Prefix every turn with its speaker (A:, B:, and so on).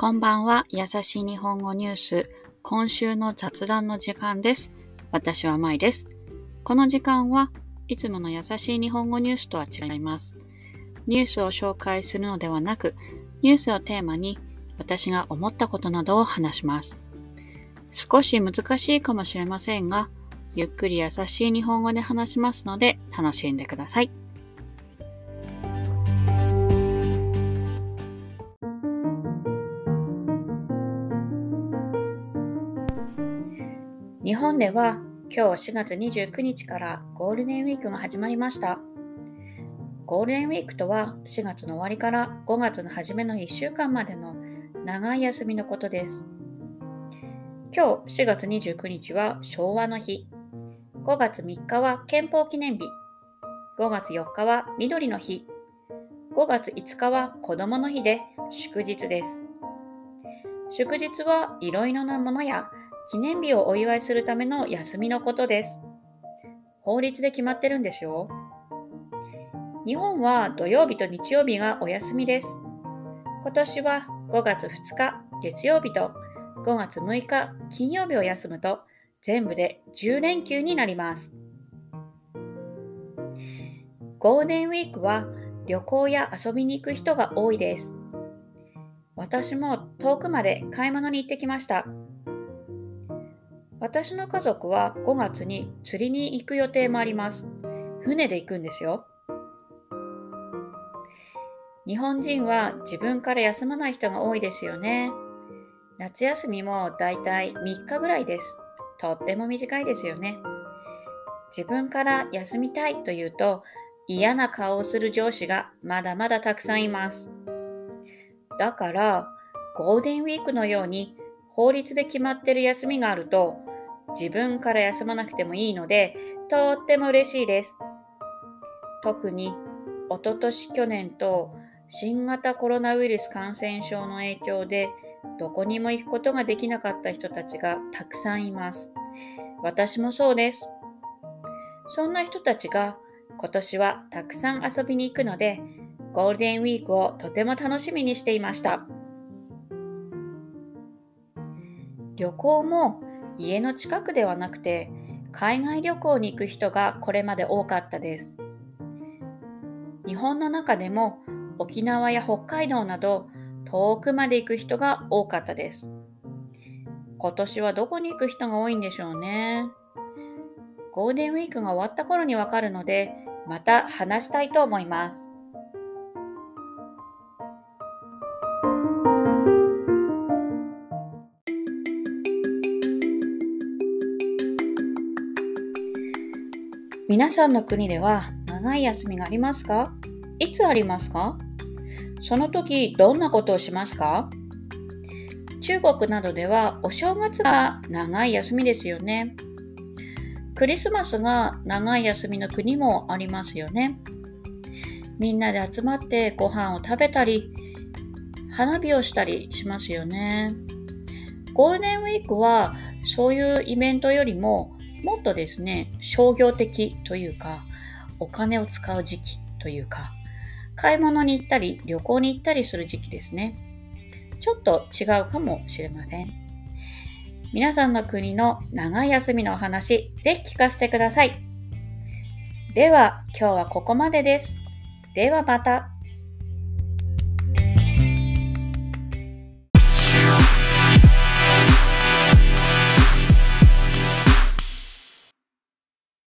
A: こんばんは。優しい日本語ニュース。今週の雑談の時間です。私はまいです。この時間はいつもの優しい日本語ニュースとは違います。ニュースを紹介するのではなく、ニュースをテーマに私が思ったことなどを話します。少し難しいかもしれませんが、ゆっくり優しい日本語で話しますので楽しんでください。日本では今日4月29日からゴールデンウィークが始まりました。ゴールデンウィークとは4月の終わりから5月の初めの1週間までの長い休みのことです。今日4月29日は昭和の日。5月3日は憲法記念日。5月4日は緑の日。5月5日は子供の日で祝日です。祝日はいろいろなものや記念日をお祝いするための休みのことです。法律で決まってるんですよ。日本は土曜日と日曜日がお休みです。今年は5月2日月曜日と5月6日金曜日を休むと全部で10連休になります。ゴールデンウィークは旅行や遊びに行く人が多いです。私も遠くまで買い物に行ってきました。私の家族は5月に釣りに行く予定もあります。船で行くんですよ。日本人は自分から休まない人が多いですよね。夏休みもだいたい3日ぐらいです。とっても短いですよね。自分から休みたいと言うと嫌な顔をする上司がまだまだたくさんいます。だからゴールデンウィークのように法律で決まってる休みがあると自分から休まなくてもいいので、とっても嬉しいです。特に、おととし去年と新型コロナウイルス感染症の影響で、どこにも行くことができなかった人たちがたくさんいます。私もそうです。そんな人たちが今年はたくさん遊びに行くので、ゴールデンウィークをとても楽しみにしていました。旅行も家の近くではなくて海外旅行に行く人がこれまで多かったです。日本の中でも沖縄や北海道など遠くまで行く人が多かったです。今年はどこに行く人が多いんでしょうね。ゴールデンウィークが終わった頃にわかるので、また話したいと思います。皆さんの国では長い休みがありますか？いつありますか？その時どんなことをしますか？中国などではお正月が長い休みですよね。クリスマスが長い休みの国もありますよね。みんなで集まってご飯を食べたり、花火をしたりしますよね。ゴールデンウィークはそういうイベントよりももっとですね、商業的というか、お金を使う時期というか、買い物に行ったり、旅行に行ったりする時期ですね。ちょっと違うかもしれません。皆さんの国の長い休みのお話、ぜひ聞かせてください。では、今日はここまでです。ではまた。